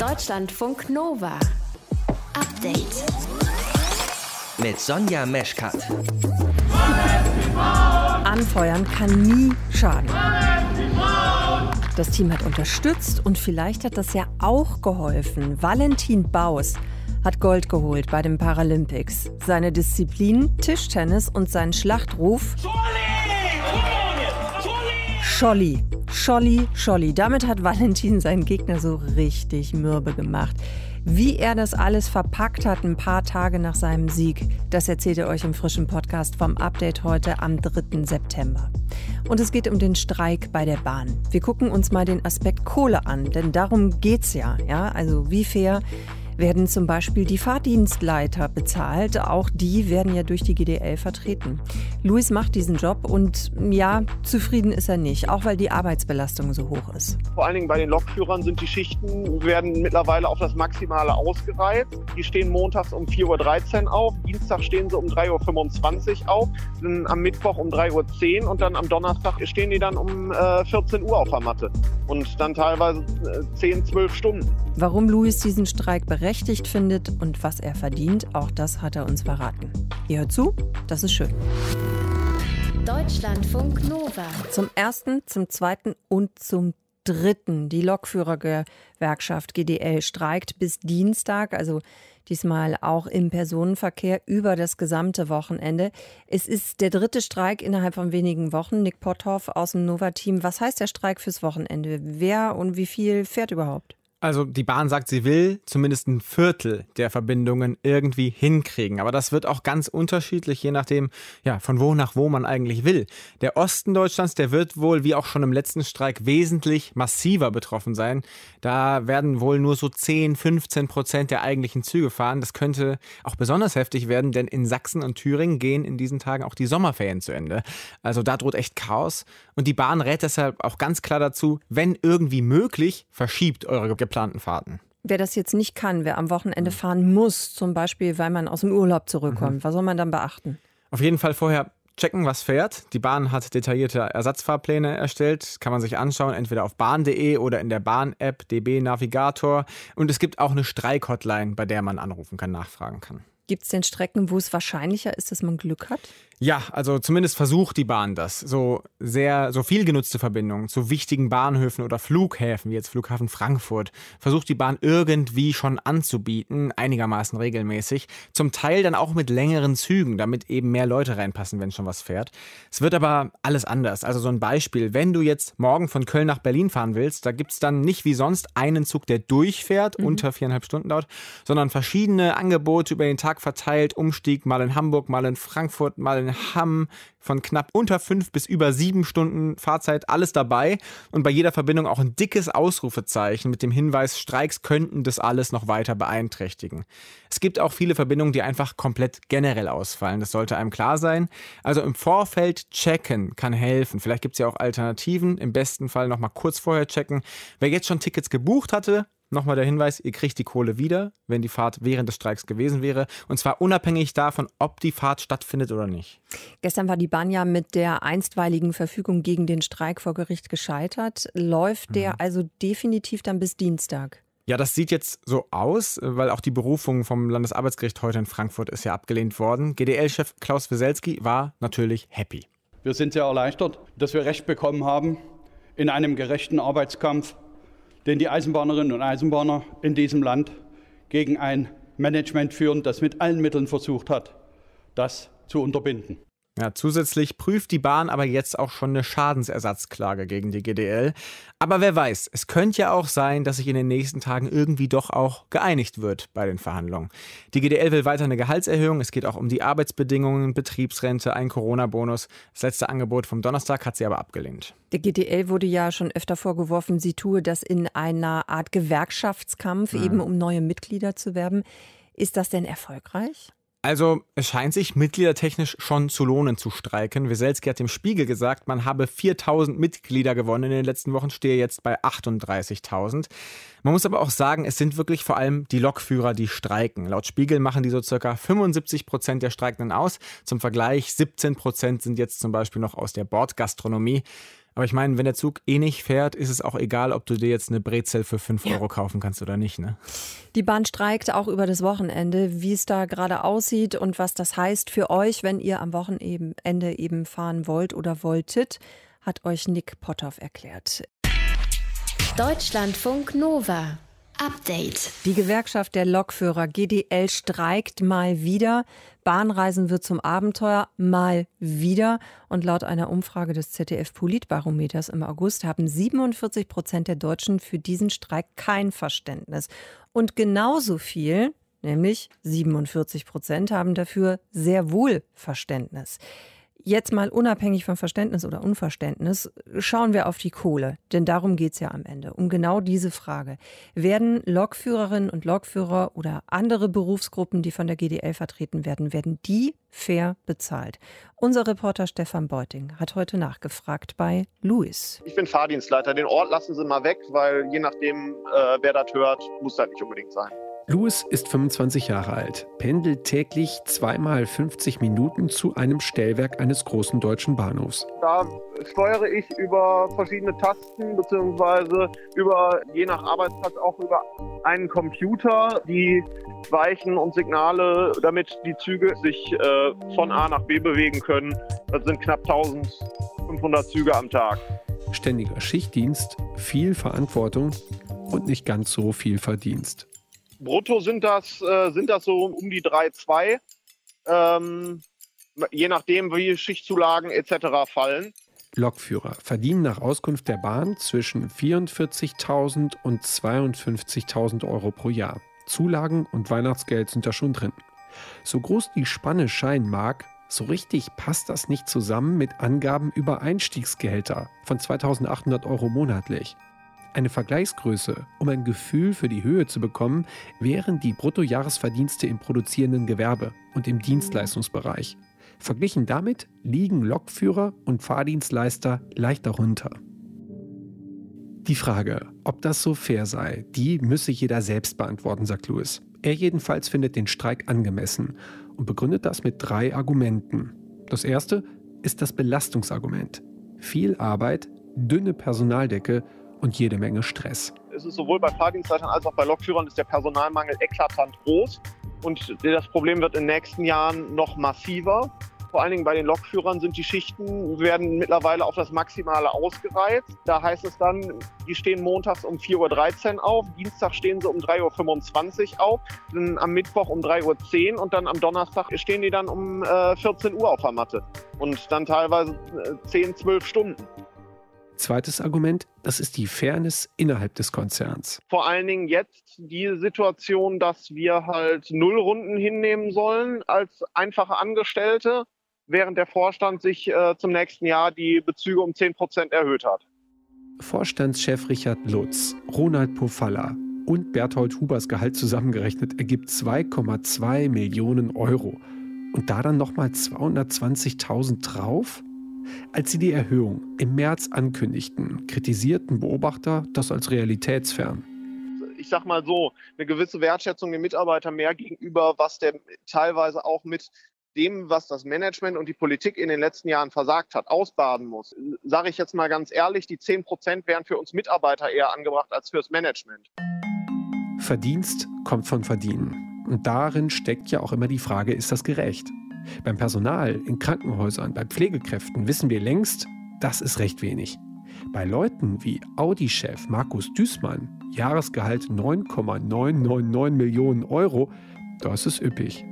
Deutschlandfunk Nova. Update. Mit Sonja Meschkat. Anfeuern kann nie schaden. Das Team hat unterstützt und vielleicht hat das ja auch geholfen. Valentin Baus hat Gold geholt bei den Paralympics. Seine Disziplin Tischtennis und sein Schlachtruf Scholli. Scholli, Scholli. Damit hat Valentin seinen Gegner so richtig mürbe gemacht. Wie er das alles verpackt hat, ein paar Tage nach seinem Sieg, das erzählt er euch im frischen Podcast vom Update heute am 3. September. Und es geht um den Streik bei der Bahn. Wir gucken uns mal den Aspekt Kohle an, denn darum geht's ja. ja? Also wie fair werden zum Beispiel die Fahrdienstleiter bezahlt. Auch die werden ja durch die GDL vertreten. Luis macht diesen Job und ja, zufrieden ist er nicht, auch weil die Arbeitsbelastung so hoch ist. Vor allen Dingen bei den Lokführern sind die Schichten werden mittlerweile auf das Maximale ausgereizt. Die stehen montags um 4.13 Uhr auf, Dienstag stehen sie um 3.25 Uhr auf, sind am Mittwoch um 3.10 Uhr und dann am Donnerstag stehen die dann um äh, 14 Uhr auf der Matte und dann teilweise äh, 10, 12 Stunden. Warum Luis diesen Streik berechtigt findet und was er verdient, auch das hat er uns verraten. Ihr hört zu, das ist schön. Deutschlandfunk Nova. Zum ersten, zum zweiten und zum dritten. Die Lokführergewerkschaft GDL streikt bis Dienstag, also diesmal auch im Personenverkehr über das gesamte Wochenende. Es ist der dritte Streik innerhalb von wenigen Wochen. Nick Potthoff aus dem Nova-Team. Was heißt der Streik fürs Wochenende? Wer und wie viel fährt überhaupt? Also die Bahn sagt, sie will zumindest ein Viertel der Verbindungen irgendwie hinkriegen. Aber das wird auch ganz unterschiedlich, je nachdem, ja, von wo nach wo man eigentlich will. Der Osten Deutschlands, der wird wohl, wie auch schon im letzten Streik, wesentlich massiver betroffen sein. Da werden wohl nur so 10, 15 Prozent der eigentlichen Züge fahren. Das könnte auch besonders heftig werden, denn in Sachsen und Thüringen gehen in diesen Tagen auch die Sommerferien zu Ende. Also da droht echt Chaos. Und die Bahn rät deshalb auch ganz klar dazu, wenn irgendwie möglich, verschiebt eure geplanten Fahrten. Wer das jetzt nicht kann, wer am Wochenende fahren muss, zum Beispiel, weil man aus dem Urlaub zurückkommt, mhm. was soll man dann beachten? Auf jeden Fall vorher checken, was fährt. Die Bahn hat detaillierte Ersatzfahrpläne erstellt. Kann man sich anschauen, entweder auf bahn.de oder in der Bahn-App DB Navigator. Und es gibt auch eine Streikhotline, bei der man anrufen kann, nachfragen kann. Gibt es denn Strecken, wo es wahrscheinlicher ist, dass man Glück hat? Ja, also zumindest versucht die Bahn das. So sehr, so viel genutzte Verbindungen zu wichtigen Bahnhöfen oder Flughäfen, wie jetzt Flughafen Frankfurt, versucht die Bahn irgendwie schon anzubieten, einigermaßen regelmäßig. Zum Teil dann auch mit längeren Zügen, damit eben mehr Leute reinpassen, wenn schon was fährt. Es wird aber alles anders. Also so ein Beispiel, wenn du jetzt morgen von Köln nach Berlin fahren willst, da gibt es dann nicht wie sonst einen Zug, der durchfährt, mhm. unter viereinhalb Stunden dauert, sondern verschiedene Angebote über den Tag verteilt, Umstieg mal in Hamburg, mal in Frankfurt, mal in Hamm von knapp unter fünf bis über sieben Stunden Fahrzeit, alles dabei und bei jeder Verbindung auch ein dickes Ausrufezeichen mit dem Hinweis, Streiks könnten das alles noch weiter beeinträchtigen. Es gibt auch viele Verbindungen, die einfach komplett generell ausfallen. Das sollte einem klar sein. Also im Vorfeld checken kann helfen. Vielleicht gibt es ja auch Alternativen. Im besten Fall nochmal kurz vorher checken. Wer jetzt schon Tickets gebucht hatte, Nochmal der Hinweis, ihr kriegt die Kohle wieder, wenn die Fahrt während des Streiks gewesen wäre. Und zwar unabhängig davon, ob die Fahrt stattfindet oder nicht. Gestern war die Bahn ja mit der einstweiligen Verfügung gegen den Streik vor Gericht gescheitert. Läuft der mhm. also definitiv dann bis Dienstag? Ja, das sieht jetzt so aus, weil auch die Berufung vom Landesarbeitsgericht heute in Frankfurt ist ja abgelehnt worden. GDL-Chef Klaus Wieselski war natürlich happy. Wir sind sehr erleichtert, dass wir Recht bekommen haben in einem gerechten Arbeitskampf den die Eisenbahnerinnen und Eisenbahner in diesem Land gegen ein Management führen, das mit allen Mitteln versucht hat, das zu unterbinden. Ja, zusätzlich prüft die Bahn aber jetzt auch schon eine Schadensersatzklage gegen die GDL. Aber wer weiß, es könnte ja auch sein, dass sich in den nächsten Tagen irgendwie doch auch geeinigt wird bei den Verhandlungen. Die GDL will weiter eine Gehaltserhöhung. Es geht auch um die Arbeitsbedingungen, Betriebsrente, ein Corona-Bonus. Das letzte Angebot vom Donnerstag hat sie aber abgelehnt. Der GDL wurde ja schon öfter vorgeworfen, sie tue das in einer Art Gewerkschaftskampf, mhm. eben um neue Mitglieder zu werben. Ist das denn erfolgreich? Also, es scheint sich mitgliedertechnisch schon zu lohnen zu streiken. Weselski hat dem Spiegel gesagt, man habe 4000 Mitglieder gewonnen in den letzten Wochen, stehe jetzt bei 38.000. Man muss aber auch sagen, es sind wirklich vor allem die Lokführer, die streiken. Laut Spiegel machen die so circa 75 Prozent der Streikenden aus. Zum Vergleich, 17 Prozent sind jetzt zum Beispiel noch aus der Bordgastronomie. Aber ich meine, wenn der Zug eh nicht fährt, ist es auch egal, ob du dir jetzt eine Brezel für 5 ja. Euro kaufen kannst oder nicht. Ne? Die Bahn streikt auch über das Wochenende. Wie es da gerade aussieht und was das heißt für euch, wenn ihr am Wochenende eben fahren wollt oder wolltet, hat euch Nick Potthoff erklärt. Deutschlandfunk Nova. Update. Die Gewerkschaft der Lokführer GDL streikt mal wieder. Bahnreisen wird zum Abenteuer mal wieder. Und laut einer Umfrage des ZDF Politbarometers im August haben 47 Prozent der Deutschen für diesen Streik kein Verständnis. Und genauso viel, nämlich 47 Prozent, haben dafür sehr wohl Verständnis. Jetzt mal unabhängig von Verständnis oder Unverständnis, schauen wir auf die Kohle. Denn darum geht es ja am Ende, um genau diese Frage. Werden Lokführerinnen und Lokführer oder andere Berufsgruppen, die von der GDL vertreten werden, werden die fair bezahlt? Unser Reporter Stefan Beuting hat heute nachgefragt bei Louis. Ich bin Fahrdienstleiter. Den Ort lassen Sie mal weg, weil je nachdem, äh, wer das hört, muss das nicht unbedingt sein. Louis ist 25 Jahre alt, pendelt täglich zweimal 50 Minuten zu einem Stellwerk eines großen deutschen Bahnhofs. Da steuere ich über verschiedene Tasten beziehungsweise über je nach Arbeitsplatz auch über einen Computer die Weichen und Signale, damit die Züge sich äh, von A nach B bewegen können. Das sind knapp 1500 Züge am Tag. Ständiger Schichtdienst, viel Verantwortung und nicht ganz so viel Verdienst. Brutto sind das, äh, sind das so um die 3,2. Ähm, je nachdem, wie Schichtzulagen etc. fallen. Lokführer verdienen nach Auskunft der Bahn zwischen 44.000 und 52.000 Euro pro Jahr. Zulagen und Weihnachtsgeld sind da schon drin. So groß die Spanne scheinen mag, so richtig passt das nicht zusammen mit Angaben über Einstiegsgehälter von 2.800 Euro monatlich. Eine Vergleichsgröße, um ein Gefühl für die Höhe zu bekommen, wären die Bruttojahresverdienste im produzierenden Gewerbe und im Dienstleistungsbereich. Verglichen damit liegen Lokführer und Fahrdienstleister leicht darunter. Die Frage, ob das so fair sei, die müsse jeder selbst beantworten, sagt Lewis. Er jedenfalls findet den Streik angemessen und begründet das mit drei Argumenten. Das erste ist das Belastungsargument. Viel Arbeit, dünne Personaldecke und jede Menge Stress. Es ist sowohl bei Fahrdienstleitern als auch bei Lokführern ist der Personalmangel eklatant groß und das Problem wird in den nächsten Jahren noch massiver. Vor allen Dingen bei den Lokführern sind die Schichten, werden mittlerweile auf das Maximale ausgereizt. Da heißt es dann, die stehen montags um 4.13 Uhr auf, Dienstag stehen sie um 3.25 Uhr auf, dann am Mittwoch um 3.10 Uhr und dann am Donnerstag stehen die dann um äh, 14 Uhr auf der Matte. Und dann teilweise äh, 10, 12 Stunden. Zweites Argument, das ist die Fairness innerhalb des Konzerns. Vor allen Dingen jetzt die Situation, dass wir halt Nullrunden hinnehmen sollen als einfache Angestellte, während der Vorstand sich äh, zum nächsten Jahr die Bezüge um 10 Prozent erhöht hat. Vorstandschef Richard Lutz, Ronald Pofalla und Berthold Hubers Gehalt zusammengerechnet ergibt 2,2 Millionen Euro. Und da dann nochmal 220.000 drauf? Als sie die Erhöhung im März ankündigten, kritisierten Beobachter das als realitätsfern. Ich sag mal so, eine gewisse Wertschätzung den Mitarbeitern mehr gegenüber, was der teilweise auch mit dem, was das Management und die Politik in den letzten Jahren versagt hat, ausbaden muss. Sage ich jetzt mal ganz ehrlich, die 10 Prozent wären für uns Mitarbeiter eher angebracht als fürs Management. Verdienst kommt von Verdienen. Und darin steckt ja auch immer die Frage, ist das gerecht? Beim Personal, in Krankenhäusern, bei Pflegekräften wissen wir längst, das ist recht wenig. Bei Leuten wie Audi-Chef Markus Düßmann, Jahresgehalt 9,999 Millionen Euro, da ist üppig.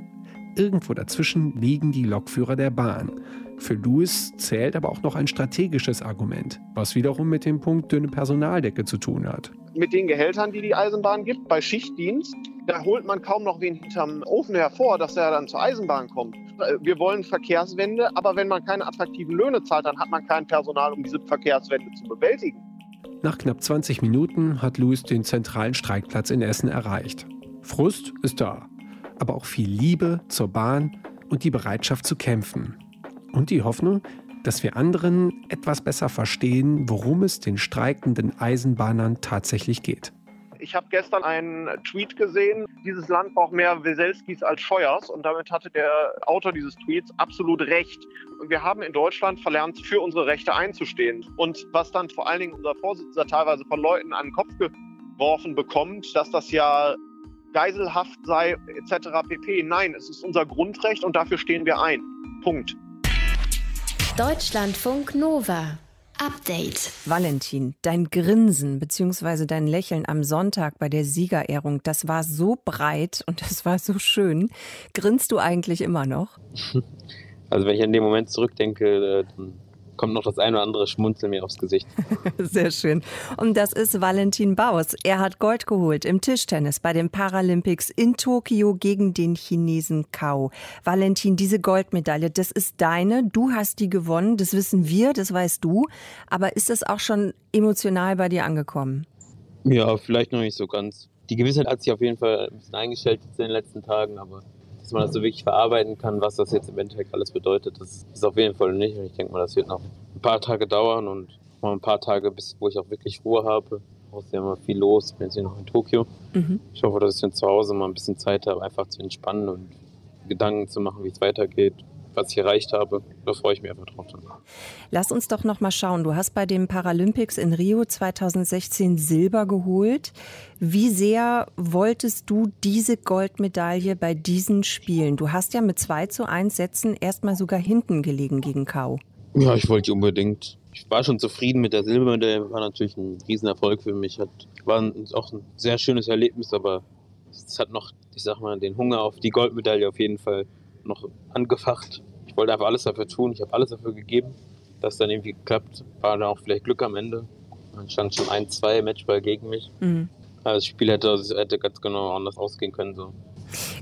Irgendwo dazwischen liegen die Lokführer der Bahn. Für Louis zählt aber auch noch ein strategisches Argument, was wiederum mit dem Punkt dünne Personaldecke zu tun hat. Mit den Gehältern, die die Eisenbahn gibt, bei Schichtdienst, da holt man kaum noch wen hinterm Ofen hervor, dass er dann zur Eisenbahn kommt. Wir wollen Verkehrswende, aber wenn man keine attraktiven Löhne zahlt, dann hat man kein Personal, um diese Verkehrswende zu bewältigen. Nach knapp 20 Minuten hat Louis den zentralen Streikplatz in Essen erreicht. Frust ist da, aber auch viel Liebe zur Bahn und die Bereitschaft zu kämpfen. Und die Hoffnung, dass wir anderen etwas besser verstehen, worum es den streikenden Eisenbahnern tatsächlich geht. Ich habe gestern einen Tweet gesehen, dieses Land braucht mehr Weselskis als Scheuers und damit hatte der Autor dieses Tweets absolut recht. Wir haben in Deutschland verlernt, für unsere Rechte einzustehen. Und was dann vor allen Dingen unser Vorsitzender teilweise von Leuten an den Kopf geworfen bekommt, dass das ja Geiselhaft sei etc. pp. Nein, es ist unser Grundrecht und dafür stehen wir ein. Punkt. Deutschlandfunk Nova. Update. Valentin, dein Grinsen bzw. dein Lächeln am Sonntag bei der Siegerehrung, das war so breit und das war so schön. Grinst du eigentlich immer noch? Also wenn ich an den Moment zurückdenke, äh, dann kommt noch das ein oder andere Schmunzeln mir aufs Gesicht. Sehr schön. Und das ist Valentin Baus. Er hat Gold geholt im Tischtennis bei den Paralympics in Tokio gegen den Chinesen Kao. Valentin, diese Goldmedaille, das ist deine. Du hast die gewonnen. Das wissen wir, das weißt du. Aber ist das auch schon emotional bei dir angekommen? Ja, vielleicht noch nicht so ganz. Die Gewissheit hat sich auf jeden Fall ein bisschen eingestellt in den letzten Tagen, aber dass man das so wirklich verarbeiten kann, was das jetzt im Endeffekt alles bedeutet, das ist auf jeden Fall nicht. Und ich denke mal, das wird noch ein paar Tage dauern und mal ein paar Tage, bis wo ich auch wirklich Ruhe habe. Es ist ja immer viel los. Ich bin jetzt hier noch in Tokio. Mhm. Ich hoffe, dass ich dann zu Hause mal ein bisschen Zeit habe, einfach zu entspannen und Gedanken zu machen, wie es weitergeht was ich erreicht habe. Da freue ich mich einfach drauf. Lass uns doch noch mal schauen. Du hast bei den Paralympics in Rio 2016 Silber geholt. Wie sehr wolltest du diese Goldmedaille bei diesen Spielen? Du hast ja mit 2 zu 1 Sätzen erstmal sogar hinten gelegen gegen Kau. Ja, ich wollte unbedingt. Ich war schon zufrieden mit der Silbermedaille. War natürlich ein Riesenerfolg für mich. Hat, war auch ein sehr schönes Erlebnis, aber es hat noch, ich sag mal, den Hunger auf die Goldmedaille auf jeden Fall noch angefacht. Ich wollte einfach alles dafür tun. Ich habe alles dafür gegeben, dass dann irgendwie klappt. War dann auch vielleicht Glück am Ende. Dann stand schon ein, zwei Matchball gegen mich. Mhm. Also das Spiel hätte, hätte ganz genau anders ausgehen können. So.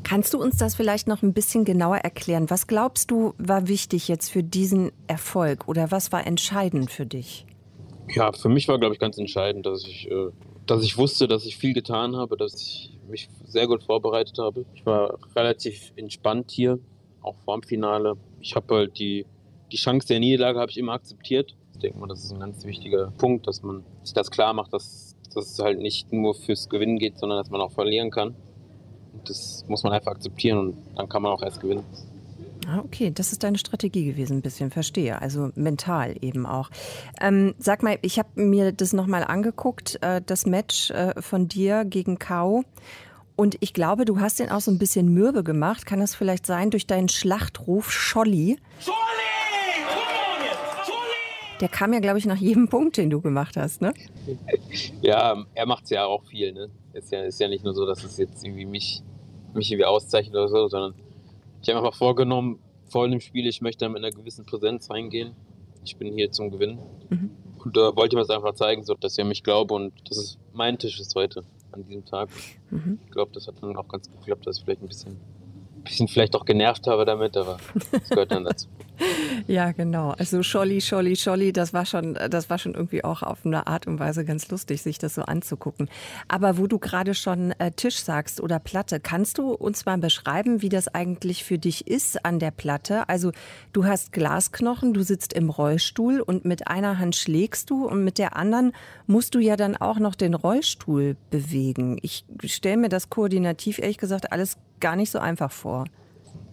Kannst du uns das vielleicht noch ein bisschen genauer erklären? Was glaubst du war wichtig jetzt für diesen Erfolg oder was war entscheidend für dich? Ja, für mich war, glaube ich, ganz entscheidend, dass ich, äh, dass ich wusste, dass ich viel getan habe, dass ich mich sehr gut vorbereitet habe. Ich war relativ entspannt hier auch vor dem Finale. Ich habe halt die, die Chance der Niederlage habe ich immer akzeptiert. Ich denke mal, das ist ein ganz wichtiger Punkt, dass man sich das klar macht, dass, dass es halt nicht nur fürs Gewinnen geht, sondern dass man auch verlieren kann. Und das muss man einfach akzeptieren und dann kann man auch erst gewinnen. Ah, okay, das ist deine Strategie gewesen, ein bisschen, verstehe. Also mental eben auch. Ähm, sag mal, ich habe mir das nochmal angeguckt, äh, das Match äh, von dir gegen Kau. Und ich glaube, du hast den auch so ein bisschen mürbe gemacht. Kann das vielleicht sein durch deinen Schlachtruf Scholli? Scholli! Der kam ja, glaube ich, nach jedem Punkt, den du gemacht hast, ne? Ja, er macht es ja auch viel, ne? Ist ja, ist ja nicht nur so, dass es jetzt irgendwie mich, mich irgendwie auszeichnet oder so, sondern ich habe mir einfach vorgenommen, vor dem Spiel, ich möchte da mit einer gewissen Präsenz reingehen. Ich bin hier zum Gewinnen. Mhm. Und da äh, wollte ich mir das einfach zeigen, so, dass ihr mich glaubt und dass es mein Tisch ist heute an diesem Tag. Mhm. Ich glaube, das hat dann auch ganz gut geklappt, dass ich vielleicht ein bisschen, bisschen vielleicht auch genervt habe damit, aber das gehört dann dazu. ja, genau. Also Scholli, Scholli, Scholli, das war schon, das war schon irgendwie auch auf eine Art und Weise ganz lustig, sich das so anzugucken. Aber wo du gerade schon äh, Tisch sagst oder Platte, kannst du uns mal beschreiben, wie das eigentlich für dich ist an der Platte? Also du hast Glasknochen, du sitzt im Rollstuhl und mit einer Hand schlägst du und mit der anderen musst du ja dann auch noch den Rollstuhl bewegen. Ich stelle mir das koordinativ ehrlich gesagt alles gar nicht so einfach vor.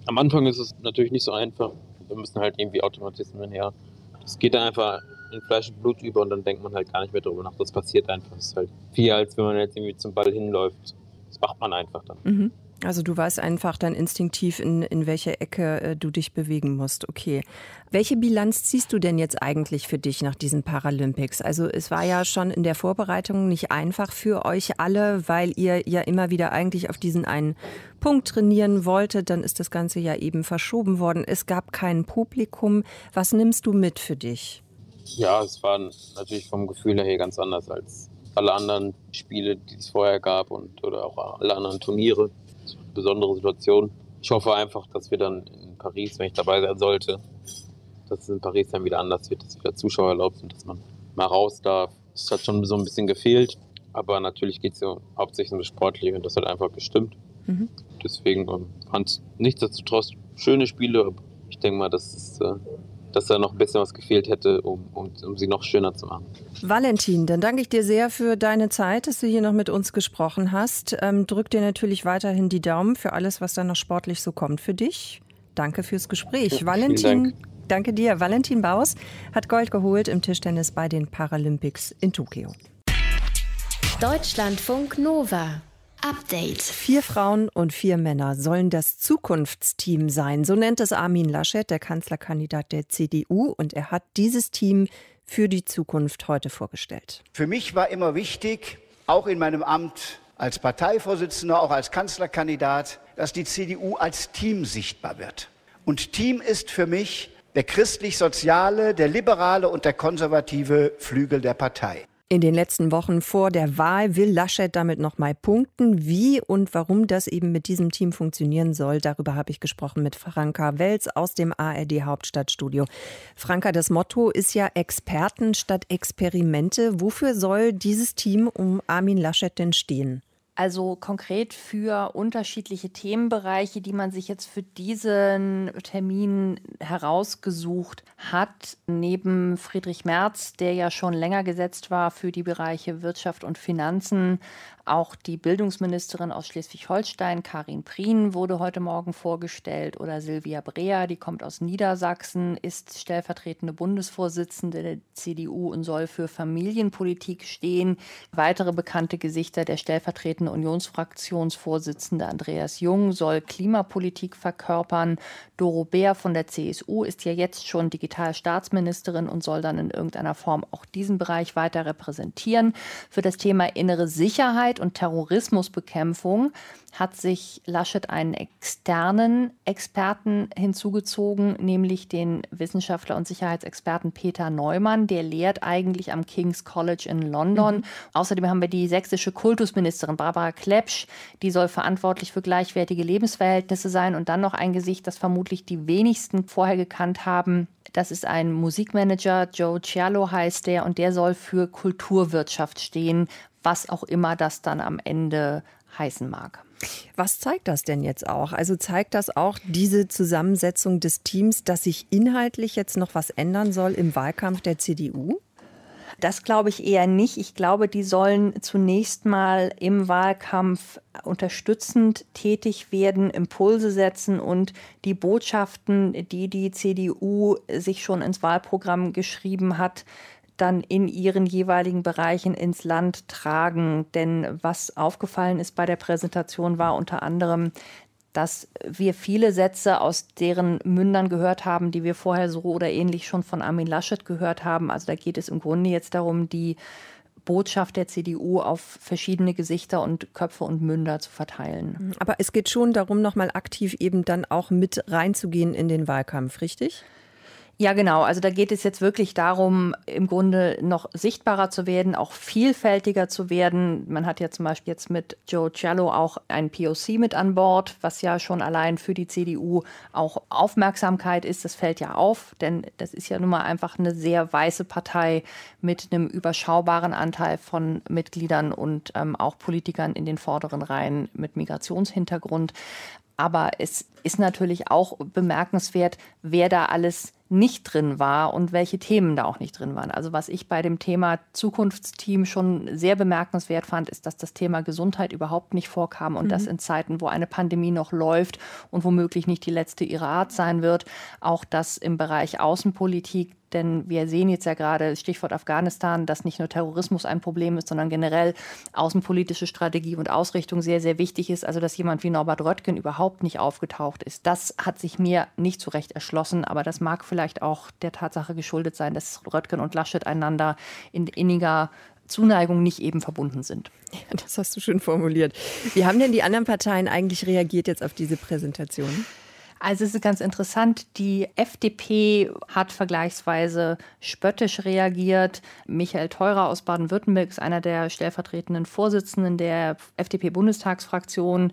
Am Anfang ist es natürlich nicht so einfach wir müssen halt irgendwie Automatismen her. Das geht dann einfach in Fleisch und Blut über und dann denkt man halt gar nicht mehr darüber nach. Das passiert einfach. Das ist halt viel, als wenn man jetzt irgendwie zum Ball hinläuft. Das macht man einfach dann. Mhm. Also du weißt einfach dann instinktiv, in, in welche Ecke äh, du dich bewegen musst. Okay. Welche Bilanz ziehst du denn jetzt eigentlich für dich nach diesen Paralympics? Also es war ja schon in der Vorbereitung nicht einfach für euch alle, weil ihr ja immer wieder eigentlich auf diesen einen Punkt trainieren wolltet. Dann ist das Ganze ja eben verschoben worden. Es gab kein Publikum. Was nimmst du mit für dich? Ja, es war natürlich vom Gefühl her ganz anders als alle anderen Spiele, die es vorher gab und oder auch alle anderen Turniere besondere Situation. Ich hoffe einfach, dass wir dann in Paris, wenn ich dabei sein sollte, dass es in Paris dann wieder anders wird, dass wieder Zuschauer erlaubt sind, dass man mal raus darf. Das hat schon so ein bisschen gefehlt, aber natürlich geht es ja hauptsächlich um das Sportliche und das hat einfach gestimmt. Mhm. Deswegen ähm, fand es nichtsdestotrotz schöne Spiele. Ich denke mal, dass es äh, dass da noch ein bisschen was gefehlt hätte, um, um, um sie noch schöner zu machen. Valentin, dann danke ich dir sehr für deine Zeit, dass du hier noch mit uns gesprochen hast. Ähm, drück dir natürlich weiterhin die Daumen für alles, was da noch sportlich so kommt für dich. Danke fürs Gespräch. Ja, Valentin, Dank. danke dir. Valentin Baus hat Gold geholt im Tischtennis bei den Paralympics in Tokio. Deutschlandfunk Nova. Update. Vier Frauen und vier Männer sollen das Zukunftsteam sein. So nennt es Armin Laschet, der Kanzlerkandidat der CDU. Und er hat dieses Team für die Zukunft heute vorgestellt. Für mich war immer wichtig, auch in meinem Amt als Parteivorsitzender, auch als Kanzlerkandidat, dass die CDU als Team sichtbar wird. Und Team ist für mich der christlich-soziale, der liberale und der konservative Flügel der Partei. In den letzten Wochen vor der Wahl will Laschet damit nochmal punkten. Wie und warum das eben mit diesem Team funktionieren soll, darüber habe ich gesprochen mit Franka Welz aus dem ARD Hauptstadtstudio. Franka, das Motto ist ja Experten statt Experimente. Wofür soll dieses Team um Armin Laschet denn stehen? Also konkret für unterschiedliche Themenbereiche, die man sich jetzt für diesen Termin herausgesucht hat. Neben Friedrich Merz, der ja schon länger gesetzt war für die Bereiche Wirtschaft und Finanzen, auch die Bildungsministerin aus Schleswig-Holstein, Karin Prien, wurde heute Morgen vorgestellt. Oder Silvia Breer, die kommt aus Niedersachsen, ist stellvertretende Bundesvorsitzende der CDU und soll für Familienpolitik stehen. Weitere bekannte Gesichter, der stellvertretende Unionsfraktionsvorsitzende Andreas Jung soll Klimapolitik verkörpern. Doro Bär von der CSU ist ja jetzt schon Digitalstaatsministerin und soll dann in irgendeiner Form auch diesen Bereich weiter repräsentieren. Für das Thema innere Sicherheit Sicherheit und Terrorismusbekämpfung hat sich Laschet einen externen Experten hinzugezogen, nämlich den Wissenschaftler und Sicherheitsexperten Peter Neumann. Der lehrt eigentlich am King's College in London. Mhm. Außerdem haben wir die sächsische Kultusministerin Barbara Klepsch. Die soll verantwortlich für gleichwertige Lebensverhältnisse sein. Und dann noch ein Gesicht, das vermutlich die wenigsten vorher gekannt haben. Das ist ein Musikmanager, Joe Cialo heißt der, und der soll für Kulturwirtschaft stehen, was auch immer das dann am Ende heißen mag. Was zeigt das denn jetzt auch? Also zeigt das auch diese Zusammensetzung des Teams, dass sich inhaltlich jetzt noch was ändern soll im Wahlkampf der CDU? Das glaube ich eher nicht. Ich glaube, die sollen zunächst mal im Wahlkampf unterstützend tätig werden, Impulse setzen und die Botschaften, die die CDU sich schon ins Wahlprogramm geschrieben hat, dann in ihren jeweiligen Bereichen ins Land tragen. Denn was aufgefallen ist bei der Präsentation war unter anderem, dass wir viele Sätze aus deren Mündern gehört haben, die wir vorher so oder ähnlich schon von Armin Laschet gehört haben. Also da geht es im Grunde jetzt darum, die Botschaft der CDU auf verschiedene Gesichter und Köpfe und Münder zu verteilen. Aber es geht schon darum, nochmal aktiv eben dann auch mit reinzugehen in den Wahlkampf, richtig? Ja, genau. Also da geht es jetzt wirklich darum, im Grunde noch sichtbarer zu werden, auch vielfältiger zu werden. Man hat ja zum Beispiel jetzt mit Joe Cello auch ein POC mit an Bord, was ja schon allein für die CDU auch Aufmerksamkeit ist. Das fällt ja auf, denn das ist ja nun mal einfach eine sehr weiße Partei mit einem überschaubaren Anteil von Mitgliedern und ähm, auch Politikern in den vorderen Reihen mit Migrationshintergrund. Aber es ist natürlich auch bemerkenswert, wer da alles nicht drin war und welche Themen da auch nicht drin waren. Also was ich bei dem Thema Zukunftsteam schon sehr bemerkenswert fand, ist, dass das Thema Gesundheit überhaupt nicht vorkam und mhm. das in Zeiten, wo eine Pandemie noch läuft und womöglich nicht die letzte ihrer Art sein wird, auch das im Bereich Außenpolitik denn wir sehen jetzt ja gerade, Stichwort Afghanistan, dass nicht nur Terrorismus ein Problem ist, sondern generell außenpolitische Strategie und Ausrichtung sehr, sehr wichtig ist. Also, dass jemand wie Norbert Röttgen überhaupt nicht aufgetaucht ist, das hat sich mir nicht so recht erschlossen. Aber das mag vielleicht auch der Tatsache geschuldet sein, dass Röttgen und Laschet einander in inniger Zuneigung nicht eben verbunden sind. Ja, das hast du schön formuliert. Wie haben denn die anderen Parteien eigentlich reagiert jetzt auf diese Präsentation? Also es ist ganz interessant, die FDP hat vergleichsweise spöttisch reagiert. Michael Theurer aus Baden-Württemberg ist einer der stellvertretenden Vorsitzenden der FDP-Bundestagsfraktion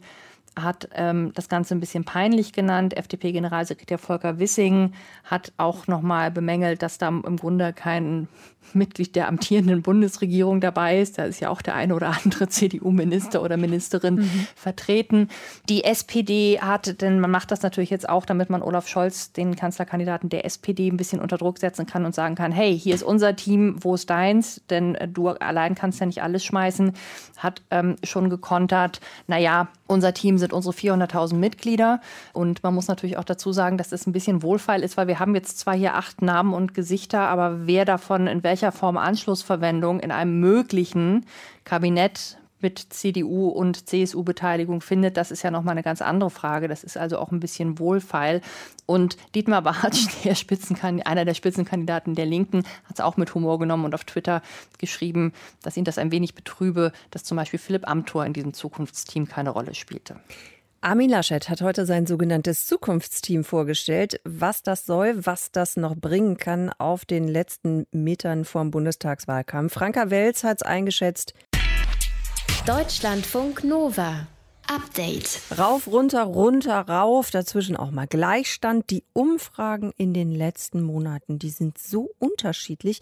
hat ähm, das Ganze ein bisschen peinlich genannt. FDP-Generalsekretär Volker Wissing hat auch nochmal bemängelt, dass da im Grunde kein Mitglied der amtierenden Bundesregierung dabei ist. Da ist ja auch der eine oder andere CDU-Minister oder Ministerin mhm. vertreten. Die SPD hat, denn man macht das natürlich jetzt auch, damit man Olaf Scholz, den Kanzlerkandidaten der SPD, ein bisschen unter Druck setzen kann und sagen kann, hey, hier ist unser Team, wo ist deins? Denn äh, du allein kannst ja nicht alles schmeißen. Hat ähm, schon gekontert, naja, unser Team sind unsere 400.000 Mitglieder. Und man muss natürlich auch dazu sagen, dass es ein bisschen wohlfeil ist, weil wir haben jetzt zwar hier acht Namen und Gesichter, aber wer davon in welcher Form Anschlussverwendung in einem möglichen Kabinett mit CDU und CSU-Beteiligung findet, das ist ja nochmal eine ganz andere Frage. Das ist also auch ein bisschen wohlfeil. Und Dietmar Bartsch, der einer der Spitzenkandidaten der Linken, hat es auch mit Humor genommen und auf Twitter geschrieben, dass ihn das ein wenig betrübe, dass zum Beispiel Philipp Amthor in diesem Zukunftsteam keine Rolle spielte. Armin Laschet hat heute sein sogenanntes Zukunftsteam vorgestellt. Was das soll, was das noch bringen kann auf den letzten Metern vorm Bundestagswahlkampf. Franka Welz hat es eingeschätzt. Deutschlandfunk Nova. Update. Rauf, runter, runter, rauf, dazwischen auch mal Gleichstand. Die Umfragen in den letzten Monaten, die sind so unterschiedlich.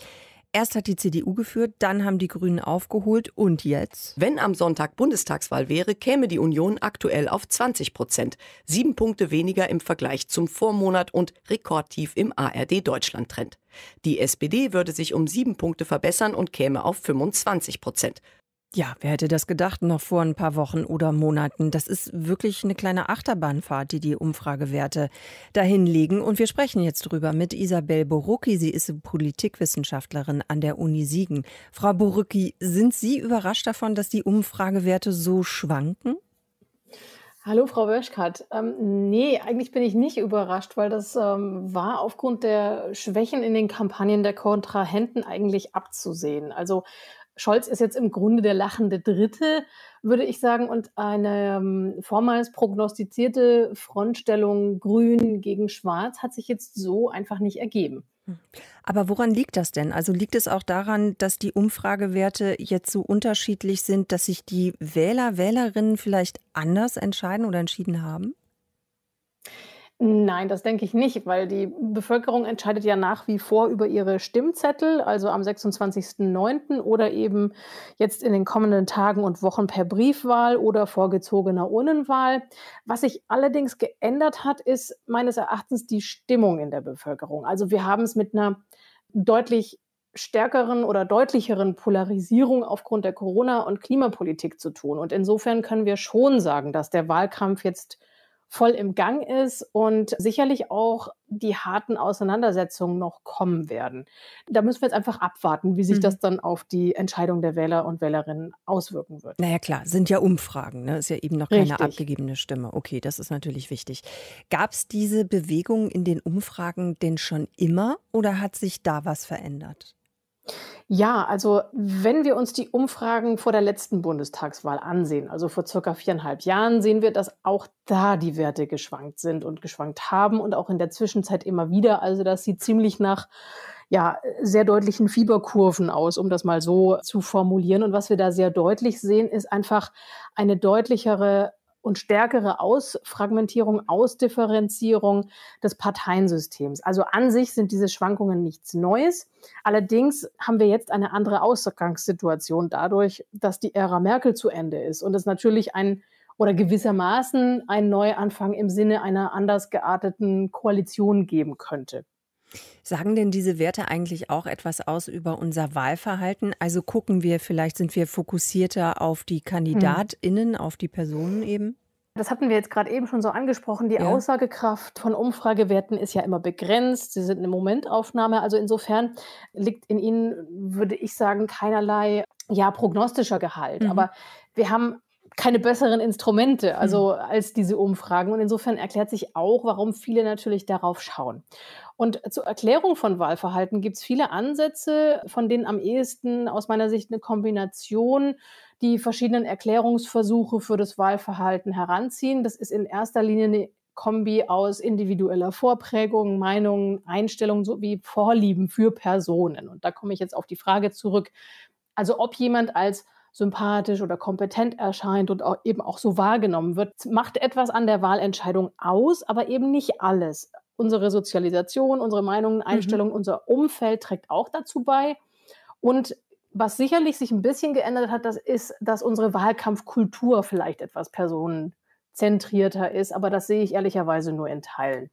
Erst hat die CDU geführt, dann haben die Grünen aufgeholt und jetzt? Wenn am Sonntag Bundestagswahl wäre, käme die Union aktuell auf 20 Prozent. Sieben Punkte weniger im Vergleich zum Vormonat und rekordtief im ARD-Deutschland-Trend. Die SPD würde sich um sieben Punkte verbessern und käme auf 25 Prozent. Ja, wer hätte das gedacht noch vor ein paar Wochen oder Monaten? Das ist wirklich eine kleine Achterbahnfahrt, die die Umfragewerte dahin liegen. Und wir sprechen jetzt drüber mit Isabel Borucki. Sie ist Politikwissenschaftlerin an der Uni Siegen. Frau Borucki, sind Sie überrascht davon, dass die Umfragewerte so schwanken? Hallo, Frau Wöschkat. Ähm, nee, eigentlich bin ich nicht überrascht, weil das ähm, war aufgrund der Schwächen in den Kampagnen der Kontrahenten eigentlich abzusehen. Also Scholz ist jetzt im Grunde der lachende Dritte, würde ich sagen, und eine ähm, vormals prognostizierte Frontstellung Grün gegen Schwarz hat sich jetzt so einfach nicht ergeben. Hm. Aber woran liegt das denn? Also liegt es auch daran, dass die Umfragewerte jetzt so unterschiedlich sind, dass sich die Wähler, Wählerinnen vielleicht anders entscheiden oder entschieden haben? Nein, das denke ich nicht, weil die Bevölkerung entscheidet ja nach wie vor über ihre Stimmzettel, also am 26.09. oder eben jetzt in den kommenden Tagen und Wochen per Briefwahl oder vorgezogener Urnenwahl. Was sich allerdings geändert hat, ist meines Erachtens die Stimmung in der Bevölkerung. Also wir haben es mit einer deutlich stärkeren oder deutlicheren Polarisierung aufgrund der Corona- und Klimapolitik zu tun. Und insofern können wir schon sagen, dass der Wahlkampf jetzt voll im Gang ist und sicherlich auch die harten Auseinandersetzungen noch kommen werden. Da müssen wir jetzt einfach abwarten, wie sich mhm. das dann auf die Entscheidung der Wähler und Wählerinnen auswirken wird. Naja klar, sind ja Umfragen, ne? ist ja eben noch keine Richtig. abgegebene Stimme. Okay, das ist natürlich wichtig. Gab es diese Bewegung in den Umfragen denn schon immer oder hat sich da was verändert? Ja, also wenn wir uns die Umfragen vor der letzten Bundestagswahl ansehen, also vor circa viereinhalb Jahren, sehen wir, dass auch da die Werte geschwankt sind und geschwankt haben und auch in der Zwischenzeit immer wieder. Also das sieht ziemlich nach ja, sehr deutlichen Fieberkurven aus, um das mal so zu formulieren. Und was wir da sehr deutlich sehen, ist einfach eine deutlichere und stärkere Ausfragmentierung, Ausdifferenzierung des Parteiensystems. Also an sich sind diese Schwankungen nichts Neues. Allerdings haben wir jetzt eine andere Ausgangssituation dadurch, dass die Ära Merkel zu Ende ist und es natürlich ein oder gewissermaßen ein Neuanfang im Sinne einer anders gearteten Koalition geben könnte. Sagen denn diese Werte eigentlich auch etwas aus über unser Wahlverhalten? Also gucken wir, vielleicht sind wir fokussierter auf die KandidatInnen, auf die Personen eben? Das hatten wir jetzt gerade eben schon so angesprochen. Die ja. Aussagekraft von Umfragewerten ist ja immer begrenzt. Sie sind eine Momentaufnahme. Also insofern liegt in ihnen, würde ich sagen, keinerlei ja, prognostischer Gehalt. Mhm. Aber wir haben keine besseren Instrumente also mhm. als diese Umfragen. Und insofern erklärt sich auch, warum viele natürlich darauf schauen. Und zur Erklärung von Wahlverhalten gibt es viele Ansätze, von denen am ehesten aus meiner Sicht eine Kombination die verschiedenen Erklärungsversuche für das Wahlverhalten heranziehen. Das ist in erster Linie eine Kombi aus individueller Vorprägung, Meinungen, Einstellungen sowie Vorlieben für Personen. Und da komme ich jetzt auf die Frage zurück. Also ob jemand als sympathisch oder kompetent erscheint und auch eben auch so wahrgenommen wird, macht etwas an der Wahlentscheidung aus, aber eben nicht alles. Unsere Sozialisation, unsere Meinungen, Einstellungen, mhm. unser Umfeld trägt auch dazu bei. Und was sicherlich sich ein bisschen geändert hat, das ist, dass unsere Wahlkampfkultur vielleicht etwas personenzentrierter ist, aber das sehe ich ehrlicherweise nur in Teilen.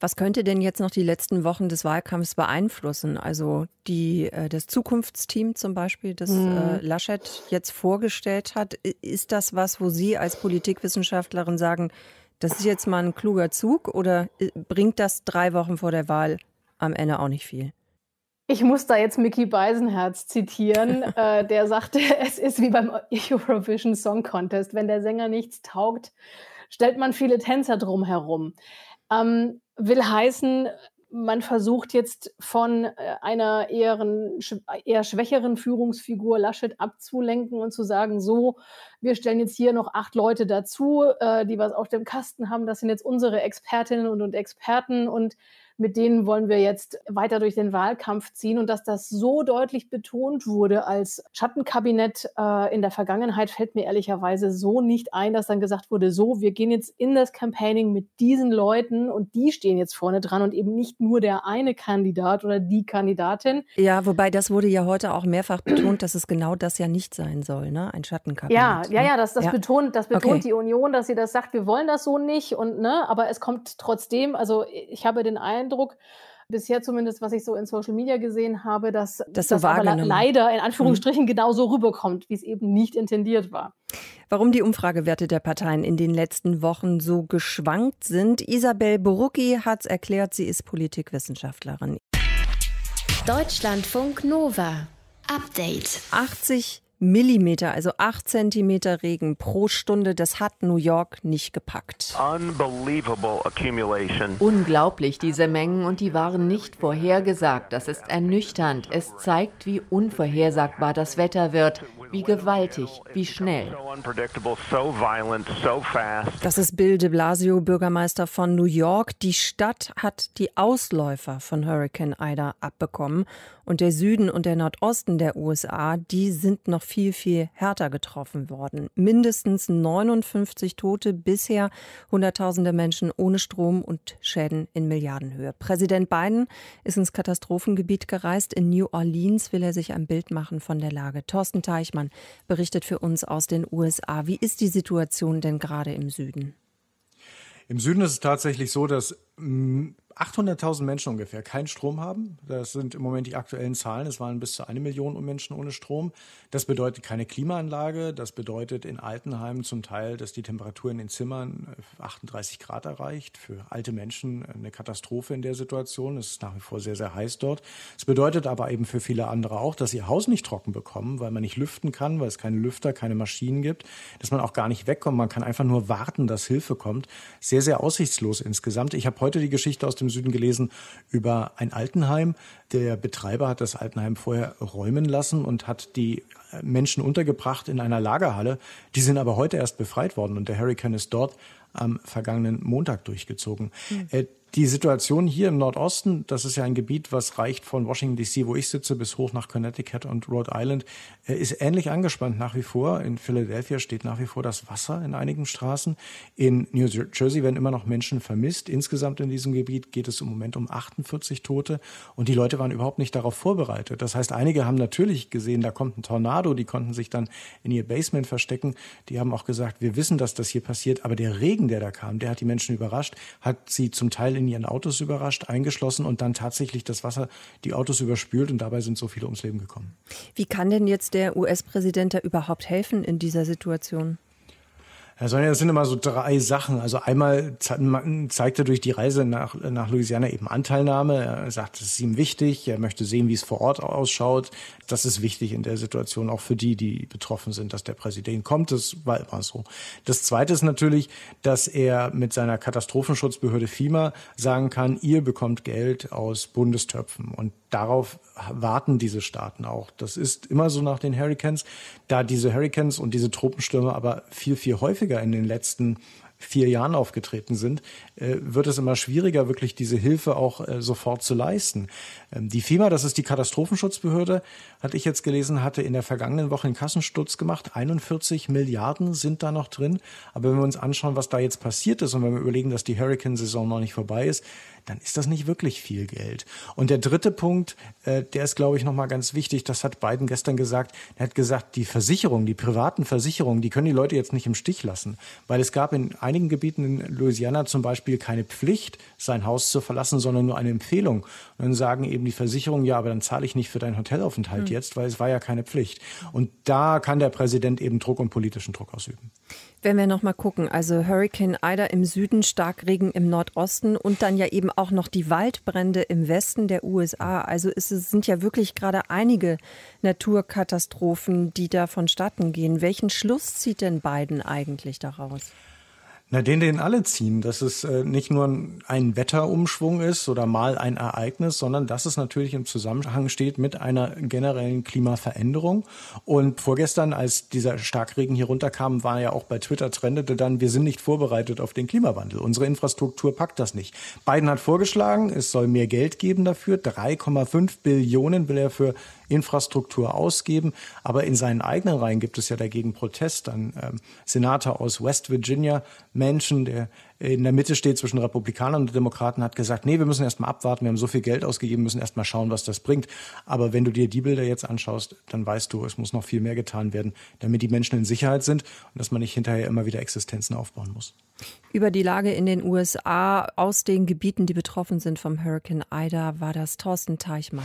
Was könnte denn jetzt noch die letzten Wochen des Wahlkampfs beeinflussen? Also die, äh, das Zukunftsteam zum Beispiel, das hm. Laschet jetzt vorgestellt hat, ist das was, wo Sie als Politikwissenschaftlerin sagen, das ist jetzt mal ein kluger Zug oder äh, bringt das drei Wochen vor der Wahl am Ende auch nicht viel? Ich muss da jetzt Mickey Beisenherz zitieren, äh, der sagte, es ist wie beim Eurovision Song Contest. Wenn der Sänger nichts taugt, stellt man viele Tänzer drumherum. Ähm, will heißen, man versucht jetzt von äh, einer eher, eher schwächeren Führungsfigur Laschet abzulenken und zu sagen, so, wir stellen jetzt hier noch acht Leute dazu, äh, die was auf dem Kasten haben. Das sind jetzt unsere Expertinnen und, und Experten und mit denen wollen wir jetzt weiter durch den Wahlkampf ziehen. Und dass das so deutlich betont wurde als Schattenkabinett äh, in der Vergangenheit, fällt mir ehrlicherweise so nicht ein, dass dann gesagt wurde, so, wir gehen jetzt in das Campaigning mit diesen Leuten und die stehen jetzt vorne dran und eben nicht nur der eine Kandidat oder die Kandidatin. Ja, wobei das wurde ja heute auch mehrfach betont, dass es genau das ja nicht sein soll, ne? Ein Schattenkabinett. Ja, ja, ja, das, das ja. betont, das betont okay. die Union, dass sie das sagt, wir wollen das so nicht und ne, aber es kommt trotzdem, also ich habe den Eindruck, Eindruck, bisher zumindest, was ich so in Social Media gesehen habe, dass das, das so aber leider in Anführungsstrichen mhm. genauso rüberkommt, wie es eben nicht intendiert war. Warum die Umfragewerte der Parteien in den letzten Wochen so geschwankt sind, Isabel Borucki hat es erklärt, sie ist Politikwissenschaftlerin. Deutschlandfunk Nova. Update. 80 Millimeter, also 8 Zentimeter Regen pro Stunde, das hat New York nicht gepackt. Unglaublich, diese Mengen, und die waren nicht vorhergesagt. Das ist ernüchternd. Es zeigt, wie unvorhersagbar das Wetter wird wie gewaltig, wie schnell. Das ist Bill de Blasio, Bürgermeister von New York. Die Stadt hat die Ausläufer von Hurricane Ida abbekommen. Und der Süden und der Nordosten der USA, die sind noch viel, viel härter getroffen worden. Mindestens 59 Tote, bisher Hunderttausende Menschen ohne Strom und Schäden in Milliardenhöhe. Präsident Biden ist ins Katastrophengebiet gereist. In New Orleans will er sich ein Bild machen von der Lage. Thorsten Teichmann berichtet für uns aus den USA. Wie ist die Situation denn gerade im Süden? Im Süden ist es tatsächlich so, dass 800.000 Menschen ungefähr keinen Strom haben. Das sind im Moment die aktuellen Zahlen. Es waren bis zu eine Million Menschen ohne Strom. Das bedeutet keine Klimaanlage. Das bedeutet in Altenheimen zum Teil, dass die Temperatur in den Zimmern 38 Grad erreicht. Für alte Menschen eine Katastrophe in der Situation. Es ist nach wie vor sehr, sehr heiß dort. Es bedeutet aber eben für viele andere auch, dass ihr Haus nicht trocken bekommen, weil man nicht lüften kann, weil es keine Lüfter, keine Maschinen gibt, dass man auch gar nicht wegkommt. Man kann einfach nur warten, dass Hilfe kommt. Sehr, sehr aussichtslos insgesamt. Ich habe heute die Geschichte aus dem im Süden gelesen über ein Altenheim. Der Betreiber hat das Altenheim vorher räumen lassen und hat die Menschen untergebracht in einer Lagerhalle. Die sind aber heute erst befreit worden und der Hurricane ist dort am vergangenen Montag durchgezogen. Mhm. Die Situation hier im Nordosten, das ist ja ein Gebiet, was reicht von Washington DC, wo ich sitze, bis hoch nach Connecticut und Rhode Island, äh, ist ähnlich angespannt nach wie vor. In Philadelphia steht nach wie vor das Wasser in einigen Straßen. In New Jersey werden immer noch Menschen vermisst. Insgesamt in diesem Gebiet geht es im Moment um 48 Tote und die Leute waren überhaupt nicht darauf vorbereitet. Das heißt, einige haben natürlich gesehen, da kommt ein Tornado, die konnten sich dann in ihr Basement verstecken. Die haben auch gesagt, wir wissen, dass das hier passiert, aber der Regen, der da kam, der hat die Menschen überrascht, hat sie zum Teil in ihren Autos überrascht, eingeschlossen und dann tatsächlich das Wasser die Autos überspült und dabei sind so viele ums Leben gekommen. Wie kann denn jetzt der US-Präsident da überhaupt helfen in dieser Situation? Sonja, das sind immer so drei Sachen. Also einmal zeigt er durch die Reise nach, nach Louisiana eben Anteilnahme. Er sagt, es ist ihm wichtig. Er möchte sehen, wie es vor Ort ausschaut. Das ist wichtig in der Situation, auch für die, die betroffen sind, dass der Präsident kommt. Das war immer so. Das zweite ist natürlich, dass er mit seiner Katastrophenschutzbehörde FIMA sagen kann, ihr bekommt Geld aus Bundestöpfen. Und darauf warten diese Staaten auch. Das ist immer so nach den Hurricanes. Da diese Hurricanes und diese Tropenstürme aber viel, viel häufiger in den letzten vier Jahren aufgetreten sind, äh, wird es immer schwieriger, wirklich diese Hilfe auch äh, sofort zu leisten. Ähm, die FEMA, das ist die Katastrophenschutzbehörde, hatte ich jetzt gelesen, hatte in der vergangenen Woche einen Kassensturz gemacht. 41 Milliarden sind da noch drin. Aber wenn wir uns anschauen, was da jetzt passiert ist und wenn wir überlegen, dass die Hurricane-Saison noch nicht vorbei ist, dann ist das nicht wirklich viel Geld. Und der dritte Punkt, äh, der ist, glaube ich, nochmal ganz wichtig. Das hat Biden gestern gesagt. Er hat gesagt, die Versicherung, die privaten Versicherungen, die können die Leute jetzt nicht im Stich lassen. Weil es gab in einigen Gebieten in Louisiana zum Beispiel keine Pflicht, sein Haus zu verlassen, sondern nur eine Empfehlung. Und dann sagen eben die Versicherungen, ja, aber dann zahle ich nicht für deinen Hotelaufenthalt mhm. jetzt, weil es war ja keine Pflicht. Und da kann der Präsident eben Druck und politischen Druck ausüben. Wenn wir noch mal gucken, also Hurricane Ida im Süden, Starkregen im Nordosten und dann ja eben auch noch die Waldbrände im Westen der USA. Also es sind ja wirklich gerade einige Naturkatastrophen, die da vonstatten gehen. Welchen Schluss zieht denn Biden eigentlich daraus? Na, den, den alle ziehen, dass es äh, nicht nur ein Wetterumschwung ist oder mal ein Ereignis, sondern dass es natürlich im Zusammenhang steht mit einer generellen Klimaveränderung. Und vorgestern, als dieser Starkregen hier runterkam, war ja auch bei Twitter trendete dann, wir sind nicht vorbereitet auf den Klimawandel. Unsere Infrastruktur packt das nicht. Biden hat vorgeschlagen, es soll mehr Geld geben dafür. 3,5 Billionen will er für Infrastruktur ausgeben. Aber in seinen eigenen Reihen gibt es ja dagegen Protest. Ein ähm, Senator aus West Virginia, Menschen, der in der Mitte steht zwischen Republikanern und Demokraten, hat gesagt, nee, wir müssen erst mal abwarten, wir haben so viel Geld ausgegeben, müssen erst mal schauen, was das bringt. Aber wenn du dir die Bilder jetzt anschaust, dann weißt du, es muss noch viel mehr getan werden, damit die Menschen in Sicherheit sind und dass man nicht hinterher immer wieder Existenzen aufbauen muss. Über die Lage in den USA aus den Gebieten, die betroffen sind vom Hurricane Ida, war das Thorsten Teichmann.